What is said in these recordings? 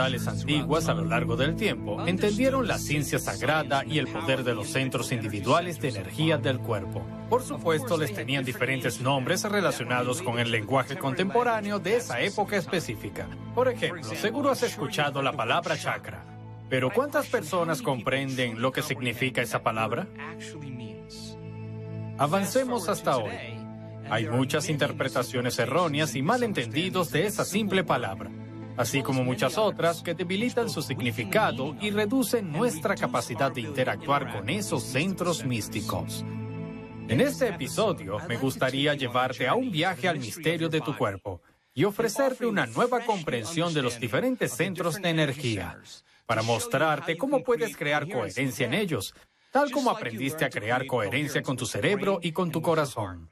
antiguas a lo largo del tiempo entendieron la ciencia sagrada y el poder de los centros individuales de energía del cuerpo. Por supuesto, les tenían diferentes nombres relacionados con el lenguaje contemporáneo de esa época específica. Por ejemplo, seguro has escuchado la palabra chakra. Pero ¿cuántas personas comprenden lo que significa esa palabra? Avancemos hasta hoy. Hay muchas interpretaciones erróneas y malentendidos de esa simple palabra, así como muchas otras que debilitan su significado y reducen nuestra capacidad de interactuar con esos centros místicos. En este episodio me gustaría llevarte a un viaje al misterio de tu cuerpo y ofrecerte una nueva comprensión de los diferentes centros de energía para mostrarte cómo puedes crear coherencia en ellos, tal como aprendiste a crear coherencia con tu cerebro y con tu corazón.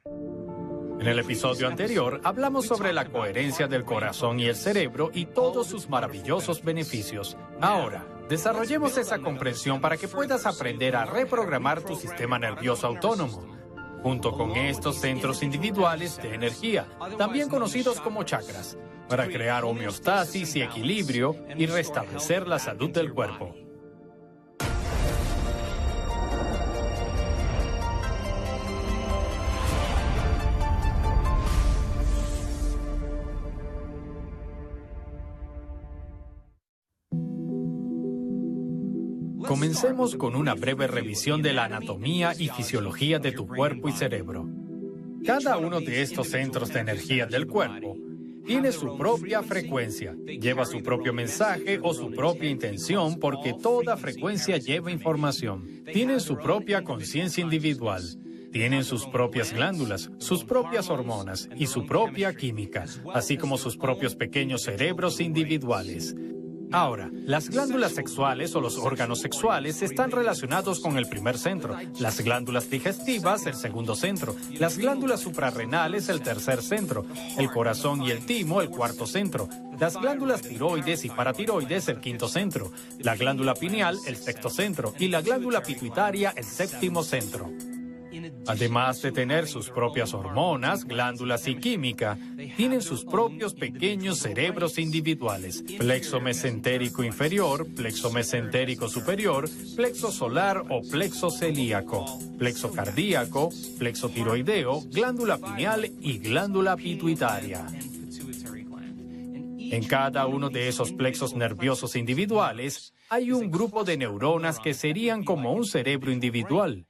En el episodio anterior hablamos sobre la coherencia del corazón y el cerebro y todos sus maravillosos beneficios. Ahora, desarrollemos esa comprensión para que puedas aprender a reprogramar tu sistema nervioso autónomo, junto con estos centros individuales de energía, también conocidos como chakras, para crear homeostasis y equilibrio y restablecer la salud del cuerpo. Comencemos con una breve revisión de la anatomía y fisiología de tu cuerpo y cerebro. Cada uno de estos centros de energía del cuerpo tiene su propia frecuencia, lleva su propio mensaje o su propia intención porque toda frecuencia lleva información. Tienen su propia conciencia individual. Tienen sus propias glándulas, sus propias hormonas y su propia química, así como sus propios pequeños cerebros individuales. Ahora, las glándulas sexuales o los órganos sexuales están relacionados con el primer centro, las glándulas digestivas el segundo centro, las glándulas suprarrenales el tercer centro, el corazón y el timo el cuarto centro, las glándulas tiroides y paratiroides el quinto centro, la glándula pineal el sexto centro. Y la glándula pituitaria el séptimo centro. Además de tener sus propias hormonas, glándulas y química, tienen sus propios pequeños cerebros individuales. Plexo mesentérico inferior, plexo mesentérico superior, plexo solar o plexo celíaco, plexo cardíaco, plexo tiroideo, glándula pineal y glándula pituitaria. En cada uno de esos plexos nerviosos individuales hay un grupo de neuronas que serían como un cerebro individual.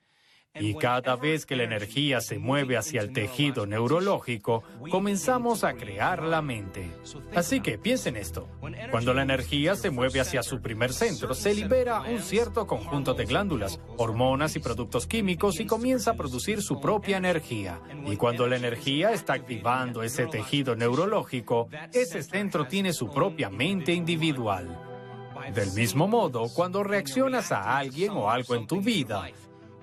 Y cada vez que la energía se mueve hacia el tejido neurológico, comenzamos a crear la mente. Así que piensen esto. Cuando la energía se mueve hacia su primer centro, se libera un cierto conjunto de glándulas, hormonas y productos químicos y comienza a producir su propia energía. Y cuando la energía está activando ese tejido neurológico, ese centro tiene su propia mente individual. Del mismo modo, cuando reaccionas a alguien o algo en tu vida,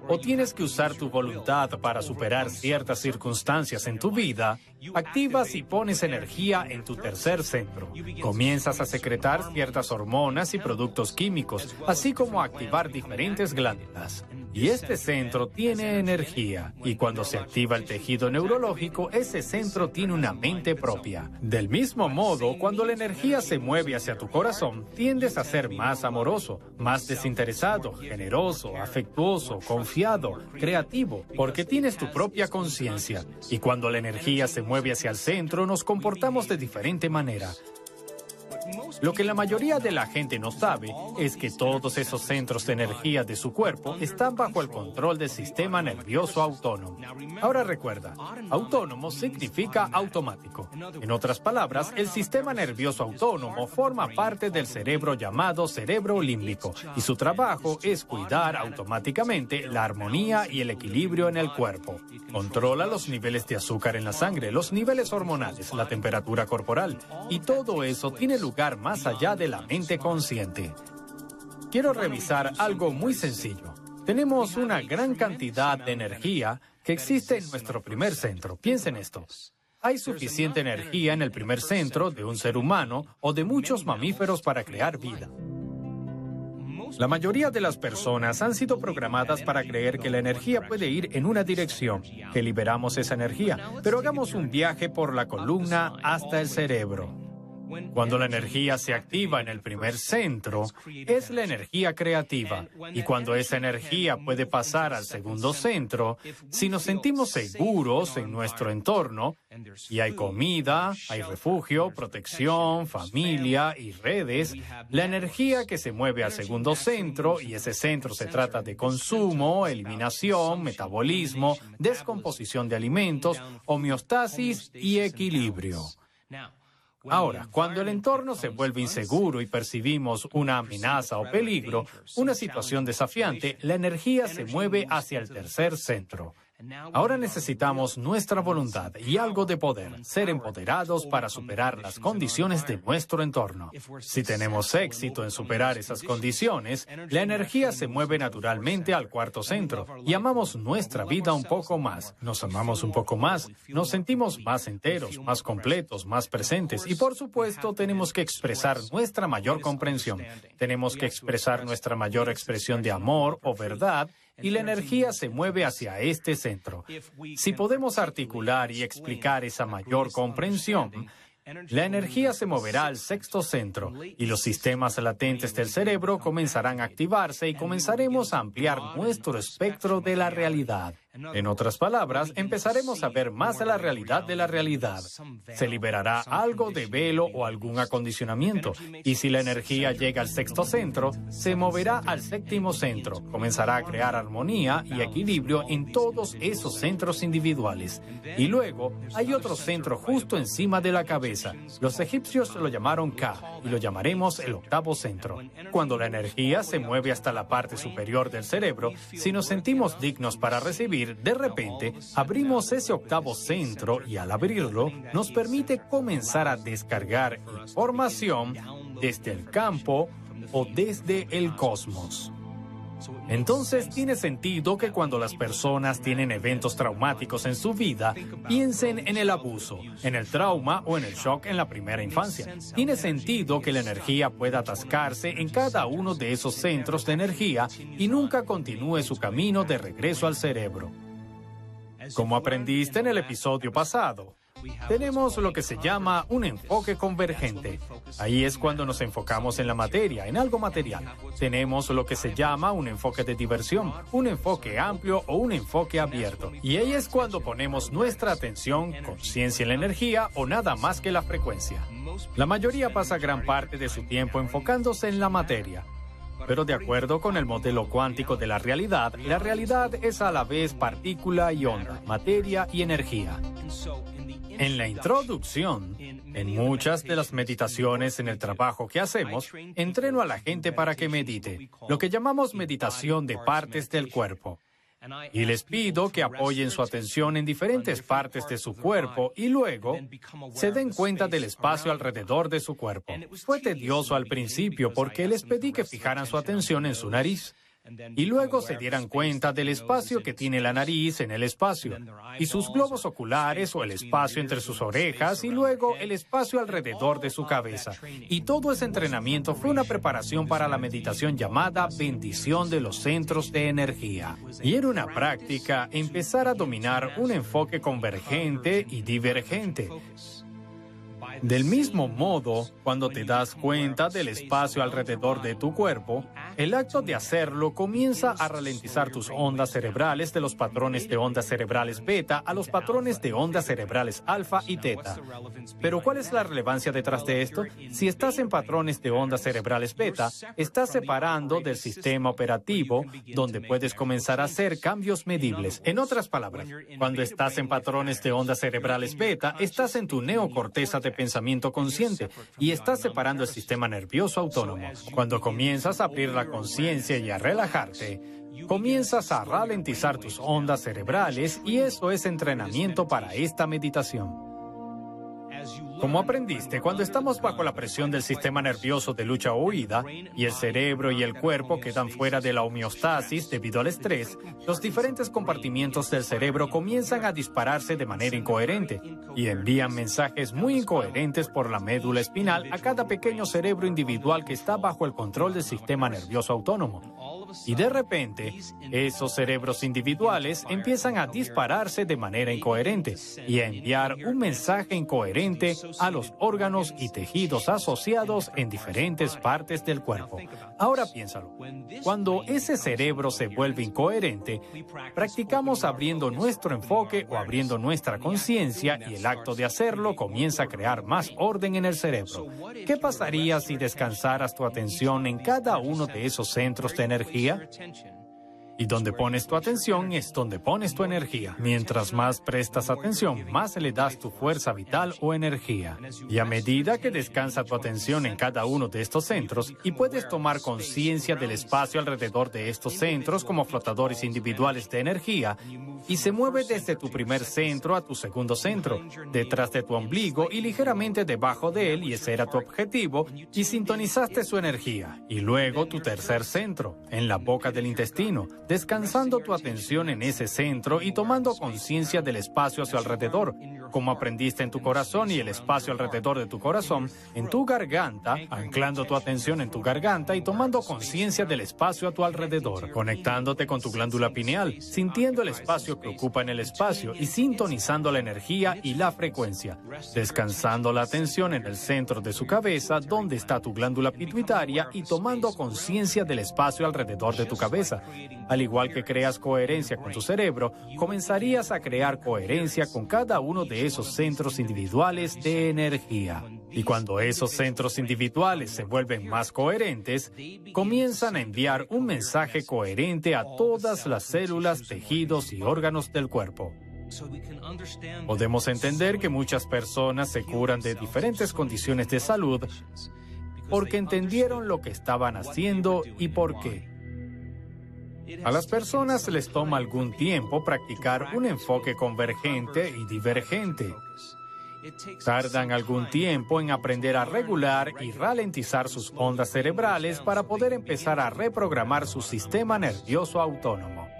o tienes que usar tu voluntad para superar ciertas circunstancias en tu vida, activas y pones energía en tu tercer centro. Comienzas a secretar ciertas hormonas y productos químicos, así como a activar diferentes glándulas. Y este centro tiene energía, y cuando se activa el tejido neurológico, ese centro tiene una mente propia. Del mismo modo, cuando la energía se mueve hacia tu corazón, tiendes a ser más amoroso, más desinteresado, generoso, afectuoso, confiado, creativo, porque tienes tu propia conciencia. Y cuando la energía se mueve hacia el centro, nos comportamos de diferente manera. Lo que la mayoría de la gente no sabe es que todos esos centros de energía de su cuerpo están bajo el control del sistema nervioso autónomo. Ahora recuerda, autónomo significa automático. En otras palabras, el sistema nervioso autónomo forma parte del cerebro llamado cerebro límbico y su trabajo es cuidar automáticamente la armonía y el equilibrio en el cuerpo. Controla los niveles de azúcar en la sangre, los niveles hormonales, la temperatura corporal y todo eso tiene lugar más allá de la mente consciente. Quiero revisar algo muy sencillo. Tenemos una gran cantidad de energía que existe en nuestro primer centro. Piensen esto. Hay suficiente energía en el primer centro de un ser humano o de muchos mamíferos para crear vida. La mayoría de las personas han sido programadas para creer que la energía puede ir en una dirección, que liberamos esa energía, pero hagamos un viaje por la columna hasta el cerebro. Cuando la energía se activa en el primer centro, es la energía creativa. Y cuando esa energía puede pasar al segundo centro, si nos sentimos seguros en nuestro entorno, y hay comida, hay refugio, protección, familia y redes, la energía que se mueve al segundo centro, y ese centro se trata de consumo, eliminación, metabolismo, descomposición de alimentos, homeostasis y equilibrio. Ahora, cuando el entorno se vuelve inseguro y percibimos una amenaza o peligro, una situación desafiante, la energía se mueve hacia el tercer centro. Ahora necesitamos nuestra voluntad y algo de poder, ser empoderados para superar las condiciones de nuestro entorno. Si tenemos éxito en superar esas condiciones, la energía se mueve naturalmente al cuarto centro. y amamos nuestra vida un poco más. Nos amamos un poco más, nos sentimos más enteros, más completos, más presentes. Y por supuesto tenemos que expresar nuestra mayor comprensión. Tenemos que expresar nuestra mayor expresión de amor o verdad y la energía se mueve hacia este centro. Si podemos articular y explicar esa mayor comprensión, la energía se moverá al sexto centro y los sistemas latentes del cerebro comenzarán a activarse y comenzaremos a ampliar nuestro espectro de la realidad. En otras palabras, empezaremos a ver más de la realidad de la realidad. Se liberará algo de velo o algún acondicionamiento. Y si la energía llega al sexto centro, se moverá al séptimo centro. Comenzará a crear armonía y equilibrio en todos esos centros individuales. Y luego hay otro centro justo encima de la cabeza. Los egipcios lo llamaron Ka y lo llamaremos el octavo centro. Cuando la energía se mueve hasta la parte superior del cerebro, si nos sentimos dignos para recibir, de repente, abrimos ese octavo centro y al abrirlo nos permite comenzar a descargar información desde el campo o desde el cosmos. Entonces tiene sentido que cuando las personas tienen eventos traumáticos en su vida, piensen en el abuso, en el trauma o en el shock en la primera infancia. Tiene sentido que la energía pueda atascarse en cada uno de esos centros de energía y nunca continúe su camino de regreso al cerebro. Como aprendiste en el episodio pasado, tenemos lo que se llama un enfoque convergente. Ahí es cuando nos enfocamos en la materia, en algo material. Tenemos lo que se llama un enfoque de diversión, un enfoque amplio o un enfoque abierto. Y ahí es cuando ponemos nuestra atención, conciencia en la energía o nada más que la frecuencia. La mayoría pasa gran parte de su tiempo enfocándose en la materia. Pero de acuerdo con el modelo cuántico de la realidad, la realidad es a la vez partícula y onda, materia y energía. En la introducción, en muchas de las meditaciones en el trabajo que hacemos, entreno a la gente para que medite, lo que llamamos meditación de partes del cuerpo. Y les pido que apoyen su atención en diferentes partes de su cuerpo y luego se den cuenta del espacio alrededor de su cuerpo. Fue tedioso al principio porque les pedí que fijaran su atención en su nariz y luego se dieran cuenta del espacio que tiene la nariz en el espacio, y sus globos oculares o el espacio entre sus orejas, y luego el espacio alrededor de su cabeza. Y todo ese entrenamiento fue una preparación para la meditación llamada bendición de los centros de energía. Y era una práctica empezar a dominar un enfoque convergente y divergente. Del mismo modo, cuando te das cuenta del espacio alrededor de tu cuerpo, el acto de hacerlo comienza a ralentizar tus ondas cerebrales de los patrones de ondas cerebrales beta a los patrones de ondas cerebrales alfa y teta. Pero ¿cuál es la relevancia detrás de esto? Si estás en patrones de ondas cerebrales beta, estás separando del sistema operativo donde puedes comenzar a hacer cambios medibles. En otras palabras, cuando estás en patrones de ondas cerebrales beta, estás en tu neocorteza de pensamiento consciente y estás separando el sistema nervioso autónomo. Cuando comienzas a abrir la conciencia y a relajarte, comienzas a ralentizar tus ondas cerebrales y eso es entrenamiento para esta meditación. Como aprendiste, cuando estamos bajo la presión del sistema nervioso de lucha o huida y el cerebro y el cuerpo quedan fuera de la homeostasis debido al estrés, los diferentes compartimientos del cerebro comienzan a dispararse de manera incoherente y envían mensajes muy incoherentes por la médula espinal a cada pequeño cerebro individual que está bajo el control del sistema nervioso autónomo. Y de repente, esos cerebros individuales empiezan a dispararse de manera incoherente y a enviar un mensaje incoherente a los órganos y tejidos asociados en diferentes partes del cuerpo. Ahora piénsalo. Cuando ese cerebro se vuelve incoherente, practicamos abriendo nuestro enfoque o abriendo nuestra conciencia y el acto de hacerlo comienza a crear más orden en el cerebro. ¿Qué pasaría si descansaras tu atención en cada uno de esos centros de energía? here Y donde pones tu atención es donde pones tu energía. Mientras más prestas atención, más le das tu fuerza vital o energía. Y a medida que descansa tu atención en cada uno de estos centros y puedes tomar conciencia del espacio alrededor de estos centros como flotadores individuales de energía, y se mueve desde tu primer centro a tu segundo centro, detrás de tu ombligo y ligeramente debajo de él, y ese era tu objetivo, y sintonizaste su energía. Y luego tu tercer centro, en la boca del intestino, descansando tu atención en ese centro y tomando conciencia del espacio a su alrededor, como aprendiste en tu corazón y el espacio alrededor de tu corazón, en tu garganta, anclando tu atención en tu garganta y tomando conciencia del espacio a tu alrededor, conectándote con tu glándula pineal, sintiendo el espacio que ocupa en el espacio y sintonizando la energía y la frecuencia, descansando la atención en el centro de su cabeza, donde está tu glándula pituitaria y tomando conciencia del espacio alrededor de tu cabeza. Al igual que creas coherencia con tu cerebro, comenzarías a crear coherencia con cada uno de esos centros individuales de energía. Y cuando esos centros individuales se vuelven más coherentes, comienzan a enviar un mensaje coherente a todas las células, tejidos y órganos del cuerpo. Podemos entender que muchas personas se curan de diferentes condiciones de salud porque entendieron lo que estaban haciendo y por qué. A las personas les toma algún tiempo practicar un enfoque convergente y divergente. Tardan algún tiempo en aprender a regular y ralentizar sus ondas cerebrales para poder empezar a reprogramar su sistema nervioso autónomo.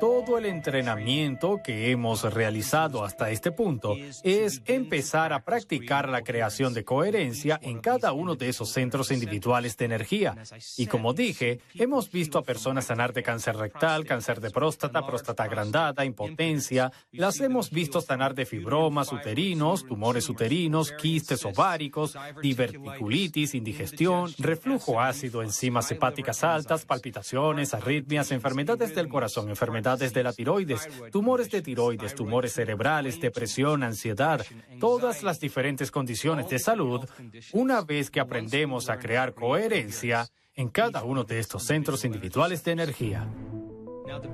Todo el entrenamiento que hemos realizado hasta este punto es empezar a practicar la creación de coherencia en cada uno de esos centros individuales de energía. Y como dije, hemos visto a personas sanar de cáncer rectal, cáncer de próstata, próstata agrandada, impotencia. Las hemos visto sanar de fibromas uterinos, tumores uterinos, quistes ováricos, diverticulitis, indigestión, reflujo ácido, enzimas hepáticas altas, palpitaciones, arritmias, enfermedades del corazón, enfermedades de la tiroides, tumores de tiroides, tumores cerebrales, depresión, ansiedad, todas las diferentes condiciones de salud, una vez que aprendemos a crear coherencia en cada uno de estos centros individuales de energía.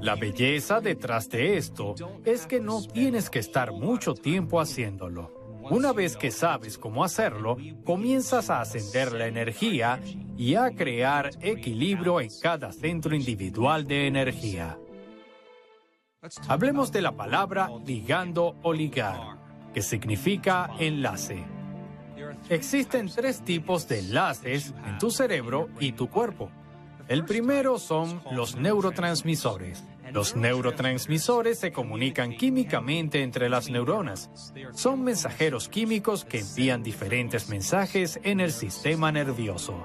La belleza detrás de esto es que no tienes que estar mucho tiempo haciéndolo. Una vez que sabes cómo hacerlo, comienzas a ascender la energía y a crear equilibrio en cada centro individual de energía. Hablemos de la palabra ligando o ligar, que significa enlace. Existen tres tipos de enlaces en tu cerebro y tu cuerpo. El primero son los neurotransmisores. Los neurotransmisores se comunican químicamente entre las neuronas. Son mensajeros químicos que envían diferentes mensajes en el sistema nervioso.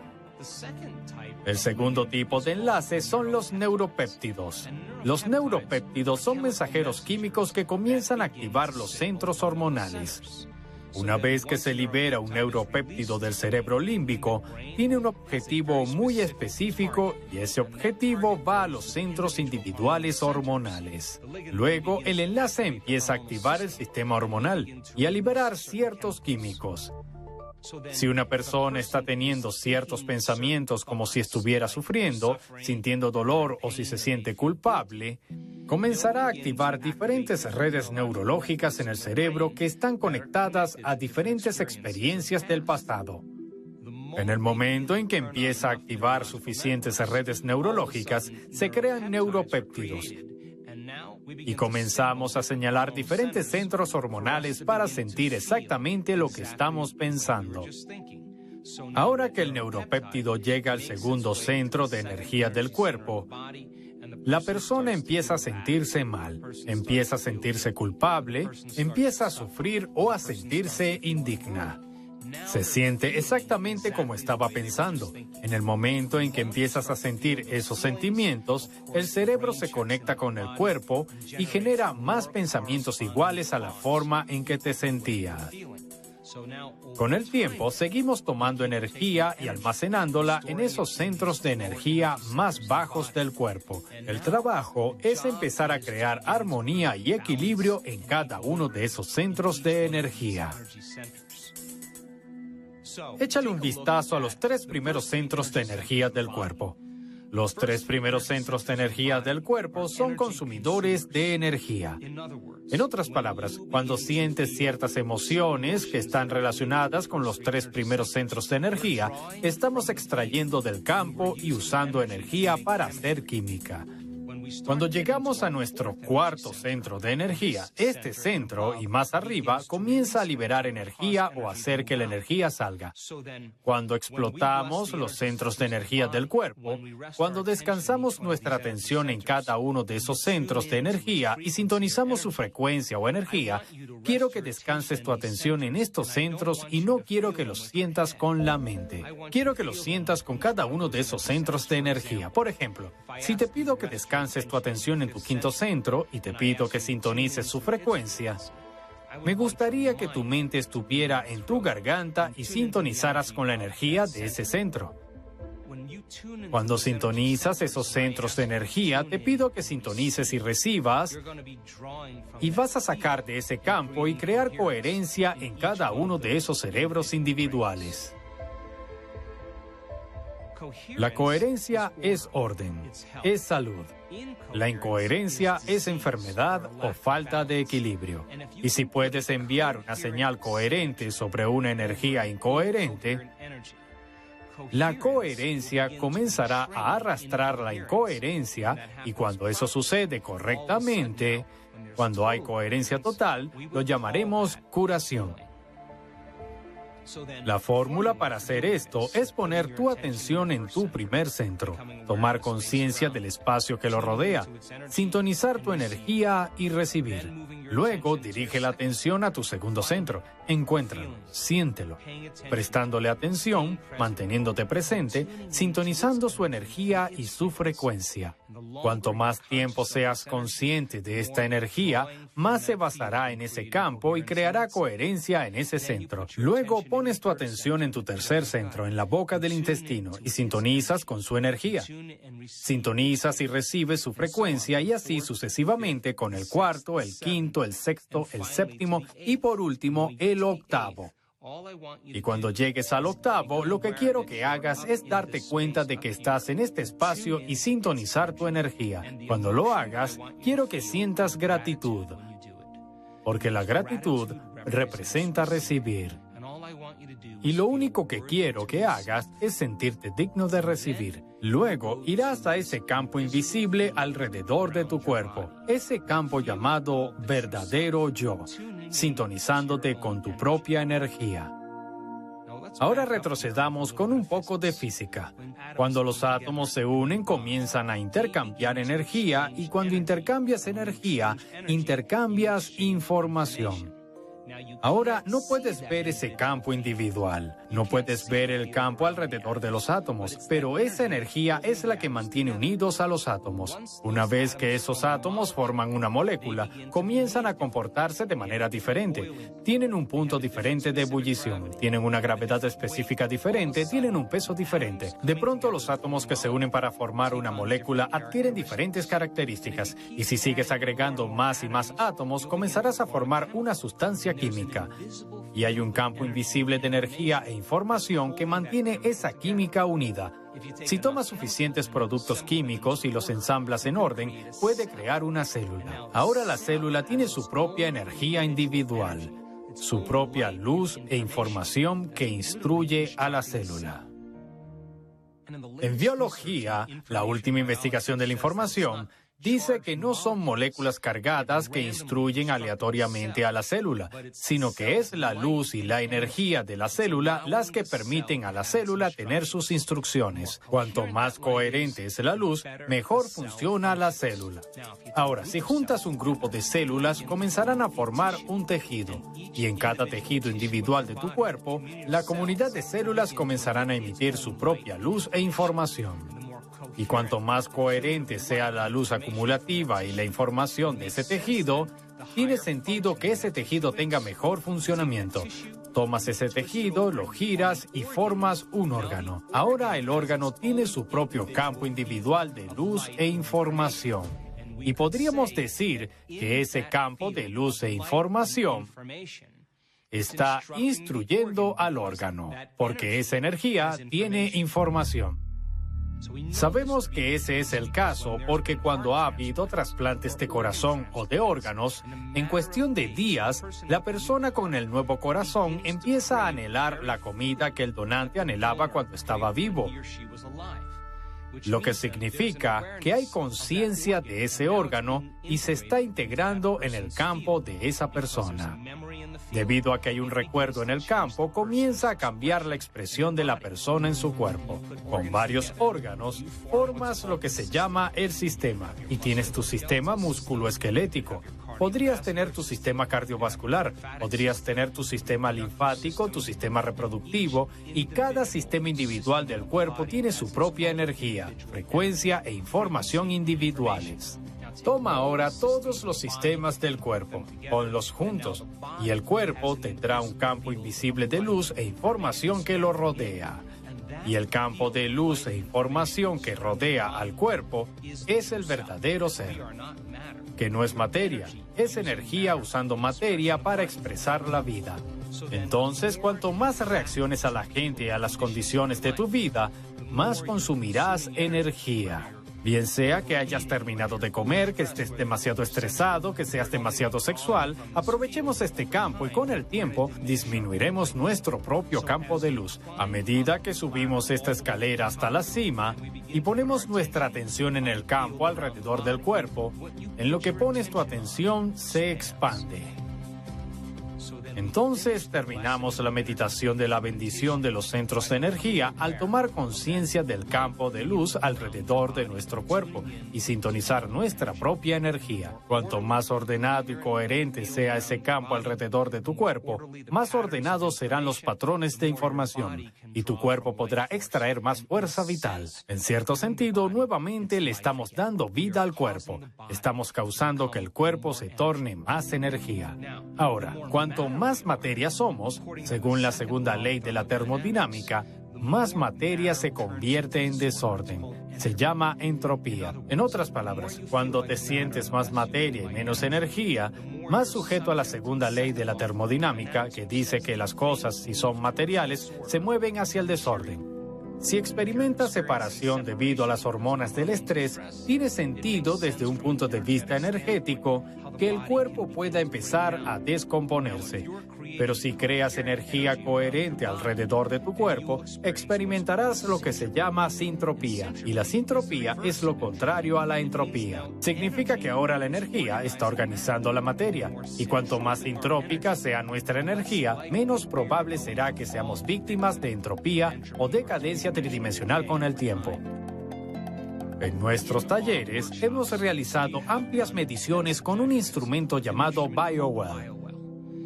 El segundo tipo de enlace son los neuropéptidos. Los neuropéptidos son mensajeros químicos que comienzan a activar los centros hormonales. Una vez que se libera un neuropéptido del cerebro límbico, tiene un objetivo muy específico y ese objetivo va a los centros individuales hormonales. Luego, el enlace empieza a activar el sistema hormonal y a liberar ciertos químicos. Si una persona está teniendo ciertos pensamientos como si estuviera sufriendo, sintiendo dolor o si se siente culpable, comenzará a activar diferentes redes neurológicas en el cerebro que están conectadas a diferentes experiencias del pasado. En el momento en que empieza a activar suficientes redes neurológicas, se crean neuropéptidos, y comenzamos a señalar diferentes centros hormonales para sentir exactamente lo que estamos pensando. Ahora que el neuropéptido llega al segundo centro de energía del cuerpo, la persona empieza a sentirse mal, empieza a sentirse culpable, empieza a sufrir o a sentirse indigna. Se siente exactamente como estaba pensando. En el momento en que empiezas a sentir esos sentimientos, el cerebro se conecta con el cuerpo y genera más pensamientos iguales a la forma en que te sentías. Con el tiempo seguimos tomando energía y almacenándola en esos centros de energía más bajos del cuerpo. El trabajo es empezar a crear armonía y equilibrio en cada uno de esos centros de energía. Échale un vistazo a los tres primeros centros de energía del cuerpo. Los tres primeros centros de energía del cuerpo son consumidores de energía. En otras palabras, cuando sientes ciertas emociones que están relacionadas con los tres primeros centros de energía, estamos extrayendo del campo y usando energía para hacer química. Cuando llegamos a nuestro cuarto centro de energía, este centro y más arriba comienza a liberar energía o hacer que la energía salga. Cuando explotamos los centros de energía del cuerpo, cuando descansamos nuestra atención en cada uno de esos centros de energía y sintonizamos su frecuencia o energía, quiero que descanses tu atención en estos centros y no quiero que los sientas con la mente. Quiero que los sientas con cada uno de esos centros de energía. Por ejemplo, si te pido que descanses tu atención en tu quinto centro y te pido que sintonices su frecuencia, me gustaría que tu mente estuviera en tu garganta y sintonizaras con la energía de ese centro. Cuando sintonizas esos centros de energía, te pido que sintonices y recibas y vas a sacar de ese campo y crear coherencia en cada uno de esos cerebros individuales. La coherencia es orden, es salud. La incoherencia es enfermedad o falta de equilibrio. Y si puedes enviar una señal coherente sobre una energía incoherente, la coherencia comenzará a arrastrar la incoherencia y cuando eso sucede correctamente, cuando hay coherencia total, lo llamaremos curación. La fórmula para hacer esto es poner tu atención en tu primer centro, tomar conciencia del espacio que lo rodea, sintonizar tu energía y recibir. Luego dirige la atención a tu segundo centro, encuéntralo, siéntelo, prestándole atención, manteniéndote presente, sintonizando su energía y su frecuencia. Cuanto más tiempo seas consciente de esta energía, más se basará en ese campo y creará coherencia en ese centro. Luego pones tu atención en tu tercer centro, en la boca del intestino, y sintonizas con su energía. Sintonizas y recibes su frecuencia y así sucesivamente con el cuarto, el quinto, el sexto, el séptimo y por último el octavo. Y cuando llegues al octavo, lo que quiero que hagas es darte cuenta de que estás en este espacio y sintonizar tu energía. Cuando lo hagas, quiero que sientas gratitud, porque la gratitud representa recibir. Y lo único que quiero que hagas es sentirte digno de recibir. Luego irás a ese campo invisible alrededor de tu cuerpo, ese campo llamado verdadero yo, sintonizándote con tu propia energía. Ahora retrocedamos con un poco de física. Cuando los átomos se unen comienzan a intercambiar energía y cuando intercambias energía, intercambias información. Ahora no puedes ver ese campo individual, no puedes ver el campo alrededor de los átomos, pero esa energía es la que mantiene unidos a los átomos. Una vez que esos átomos forman una molécula, comienzan a comportarse de manera diferente. Tienen un punto diferente de ebullición, tienen una gravedad específica diferente, tienen un peso diferente. De pronto los átomos que se unen para formar una molécula adquieren diferentes características y si sigues agregando más y más átomos, comenzarás a formar una sustancia química. Y hay un campo invisible de energía e información que mantiene esa química unida. Si tomas suficientes productos químicos y los ensamblas en orden, puede crear una célula. Ahora la célula tiene su propia energía individual, su propia luz e información que instruye a la célula. En biología, la última investigación de la información, dice que no son moléculas cargadas que instruyen aleatoriamente a la célula, sino que es la luz y la energía de la célula las que permiten a la célula tener sus instrucciones. Cuanto más coherente es la luz, mejor funciona la célula. Ahora, si juntas un grupo de células, comenzarán a formar un tejido, y en cada tejido individual de tu cuerpo, la comunidad de células comenzarán a emitir su propia luz e información. Y cuanto más coherente sea la luz acumulativa y la información de ese tejido, tiene sentido que ese tejido tenga mejor funcionamiento. Tomas ese tejido, lo giras y formas un órgano. Ahora el órgano tiene su propio campo individual de luz e información. Y podríamos decir que ese campo de luz e información está instruyendo al órgano, porque esa energía tiene información. Sabemos que ese es el caso porque cuando ha habido trasplantes de corazón o de órganos, en cuestión de días, la persona con el nuevo corazón empieza a anhelar la comida que el donante anhelaba cuando estaba vivo lo que significa que hay conciencia de ese órgano y se está integrando en el campo de esa persona. Debido a que hay un recuerdo en el campo, comienza a cambiar la expresión de la persona en su cuerpo. Con varios órganos, formas lo que se llama el sistema y tienes tu sistema musculoesquelético, Podrías tener tu sistema cardiovascular, podrías tener tu sistema linfático, tu sistema reproductivo y cada sistema individual del cuerpo tiene su propia energía, frecuencia e información individuales. Toma ahora todos los sistemas del cuerpo, ponlos juntos y el cuerpo tendrá un campo invisible de luz e información que lo rodea. Y el campo de luz e información que rodea al cuerpo es el verdadero ser que no es materia, es energía usando materia para expresar la vida. Entonces, cuanto más reacciones a la gente y a las condiciones de tu vida, más consumirás energía. Bien sea que hayas terminado de comer, que estés demasiado estresado, que seas demasiado sexual, aprovechemos este campo y con el tiempo disminuiremos nuestro propio campo de luz. A medida que subimos esta escalera hasta la cima y ponemos nuestra atención en el campo alrededor del cuerpo, en lo que pones tu atención se expande. Entonces terminamos la meditación de la bendición de los centros de energía al tomar conciencia del campo de luz alrededor de nuestro cuerpo y sintonizar nuestra propia energía. Cuanto más ordenado y coherente sea ese campo alrededor de tu cuerpo, más ordenados serán los patrones de información y tu cuerpo podrá extraer más fuerza vital. En cierto sentido, nuevamente le estamos dando vida al cuerpo. Estamos causando que el cuerpo se torne más energía. Ahora, cuanto más más materia somos, según la segunda ley de la termodinámica, más materia se convierte en desorden. Se llama entropía. En otras palabras, cuando te sientes más materia y menos energía, más sujeto a la segunda ley de la termodinámica, que dice que las cosas, si son materiales, se mueven hacia el desorden. Si experimentas separación debido a las hormonas del estrés, tiene sentido desde un punto de vista energético que el cuerpo pueda empezar a descomponerse. Pero si creas energía coherente alrededor de tu cuerpo, experimentarás lo que se llama sintropía. Y la sintropía es lo contrario a la entropía. Significa que ahora la energía está organizando la materia. Y cuanto más sintrópica sea nuestra energía, menos probable será que seamos víctimas de entropía o decadencia tridimensional con el tiempo. En nuestros talleres hemos realizado amplias mediciones con un instrumento llamado BioWell.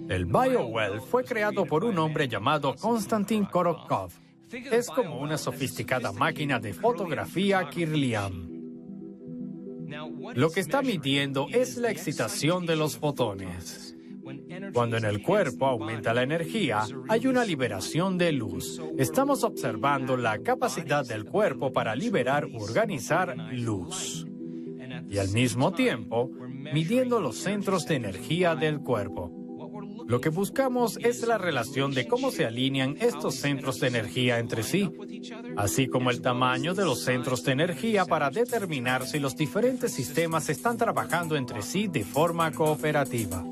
El BioWell fue creado por un hombre llamado Konstantin Korotkov. Es como una sofisticada máquina de fotografía Kirlian. Lo que está midiendo es la excitación de los fotones. Cuando en el cuerpo aumenta la energía, hay una liberación de luz. Estamos observando la capacidad del cuerpo para liberar organizar luz. Y al mismo tiempo, midiendo los centros de energía del cuerpo. Lo que buscamos es la relación de cómo se alinean estos centros de energía entre sí, así como el tamaño de los centros de energía para determinar si los diferentes sistemas están trabajando entre sí de forma cooperativa.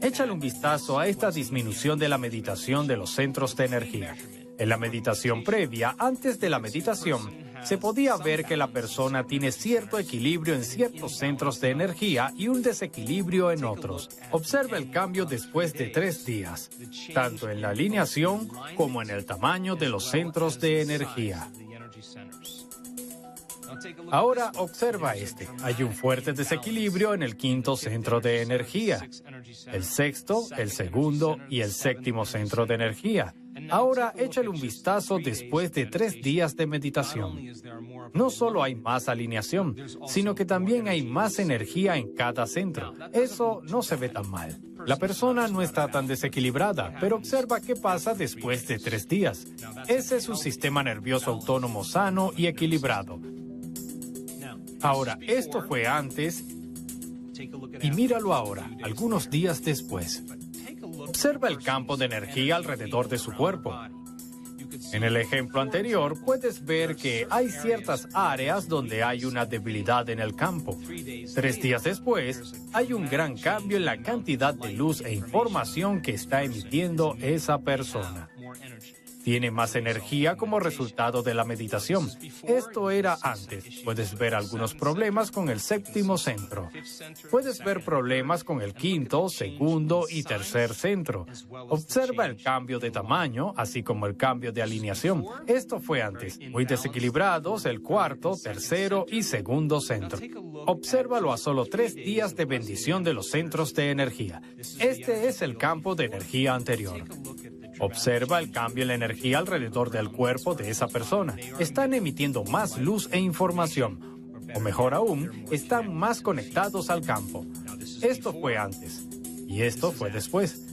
Échale un vistazo a esta disminución de la meditación de los centros de energía. En la meditación previa, antes de la meditación, se podía ver que la persona tiene cierto equilibrio en ciertos centros de energía y un desequilibrio en otros. Observa el cambio después de tres días, tanto en la alineación como en el tamaño de los centros de energía. Ahora observa este. Hay un fuerte desequilibrio en el quinto centro de energía, el sexto, el segundo y el séptimo centro de energía. Ahora échale un vistazo después de tres días de meditación. No solo hay más alineación, sino que también hay más energía en cada centro. Eso no se ve tan mal. La persona no está tan desequilibrada, pero observa qué pasa después de tres días. Ese es un sistema nervioso autónomo sano y equilibrado. Ahora, esto fue antes y míralo ahora, algunos días después. Observa el campo de energía alrededor de su cuerpo. En el ejemplo anterior puedes ver que hay ciertas áreas donde hay una debilidad en el campo. Tres días después, hay un gran cambio en la cantidad de luz e información que está emitiendo esa persona tiene más energía como resultado de la meditación. Esto era antes. Puedes ver algunos problemas con el séptimo centro. Puedes ver problemas con el quinto, segundo y tercer centro. Observa el cambio de tamaño, así como el cambio de alineación. Esto fue antes. Muy desequilibrados el cuarto, tercero y segundo centro. Obsérvalo a solo tres días de bendición de los centros de energía. Este es el campo de energía anterior. Observa el cambio en la energía alrededor del cuerpo de esa persona. Están emitiendo más luz e información. O mejor aún, están más conectados al campo. Esto fue antes. Y esto fue después.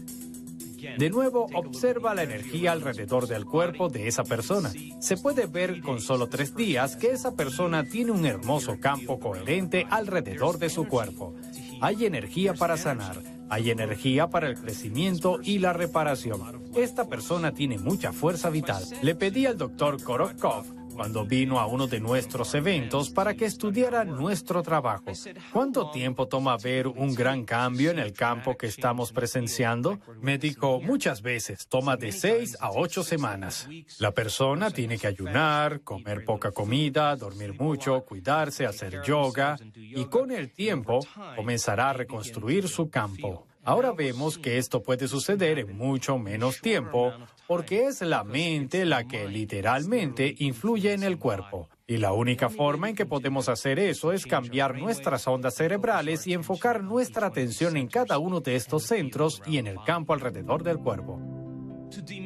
De nuevo, observa la energía alrededor del cuerpo de esa persona. Se puede ver con solo tres días que esa persona tiene un hermoso campo coherente alrededor de su cuerpo. Hay energía para sanar, hay energía para el crecimiento y la reparación. Esta persona tiene mucha fuerza vital. Le pedí al doctor Korotkov cuando vino a uno de nuestros eventos para que estudiara nuestro trabajo. ¿Cuánto tiempo toma ver un gran cambio en el campo que estamos presenciando? Me dijo, muchas veces, toma de seis a ocho semanas. La persona tiene que ayunar, comer poca comida, dormir mucho, cuidarse, hacer yoga y con el tiempo comenzará a reconstruir su campo. Ahora vemos que esto puede suceder en mucho menos tiempo porque es la mente la que literalmente influye en el cuerpo. Y la única forma en que podemos hacer eso es cambiar nuestras ondas cerebrales y enfocar nuestra atención en cada uno de estos centros y en el campo alrededor del cuerpo.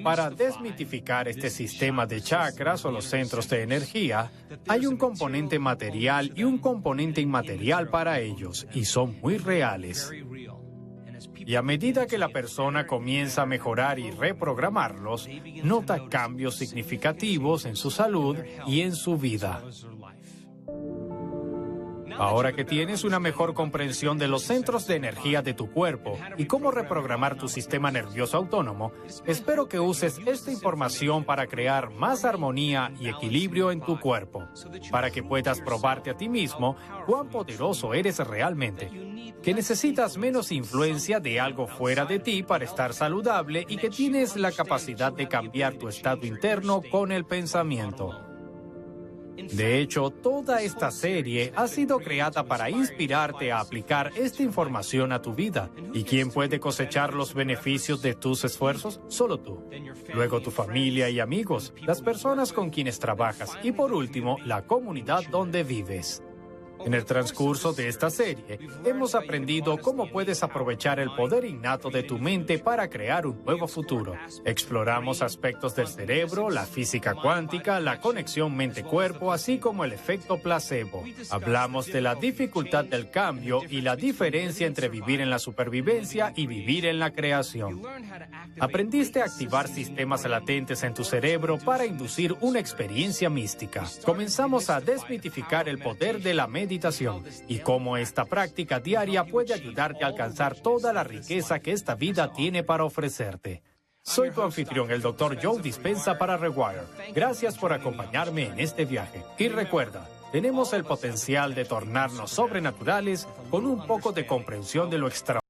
Para desmitificar este sistema de chakras o los centros de energía, hay un componente material y un componente inmaterial para ellos, y son muy reales. Y a medida que la persona comienza a mejorar y reprogramarlos, nota cambios significativos en su salud y en su vida. Ahora que tienes una mejor comprensión de los centros de energía de tu cuerpo y cómo reprogramar tu sistema nervioso autónomo, espero que uses esta información para crear más armonía y equilibrio en tu cuerpo, para que puedas probarte a ti mismo cuán poderoso eres realmente, que necesitas menos influencia de algo fuera de ti para estar saludable y que tienes la capacidad de cambiar tu estado interno con el pensamiento. De hecho, toda esta serie ha sido creada para inspirarte a aplicar esta información a tu vida. ¿Y quién puede cosechar los beneficios de tus esfuerzos? Solo tú. Luego tu familia y amigos, las personas con quienes trabajas y por último, la comunidad donde vives. En el transcurso de esta serie, hemos aprendido cómo puedes aprovechar el poder innato de tu mente para crear un nuevo futuro. Exploramos aspectos del cerebro, la física cuántica, la conexión mente-cuerpo, así como el efecto placebo. Hablamos de la dificultad del cambio y la diferencia entre vivir en la supervivencia y vivir en la creación. Aprendiste a activar sistemas latentes en tu cerebro para inducir una experiencia mística. Comenzamos a desmitificar el poder de la mente y cómo esta práctica diaria puede ayudarte a alcanzar toda la riqueza que esta vida tiene para ofrecerte. Soy tu anfitrión, el Dr. Joe Dispensa para Rewire. Gracias por acompañarme en este viaje. Y recuerda, tenemos el potencial de tornarnos sobrenaturales con un poco de comprensión de lo extraordinario.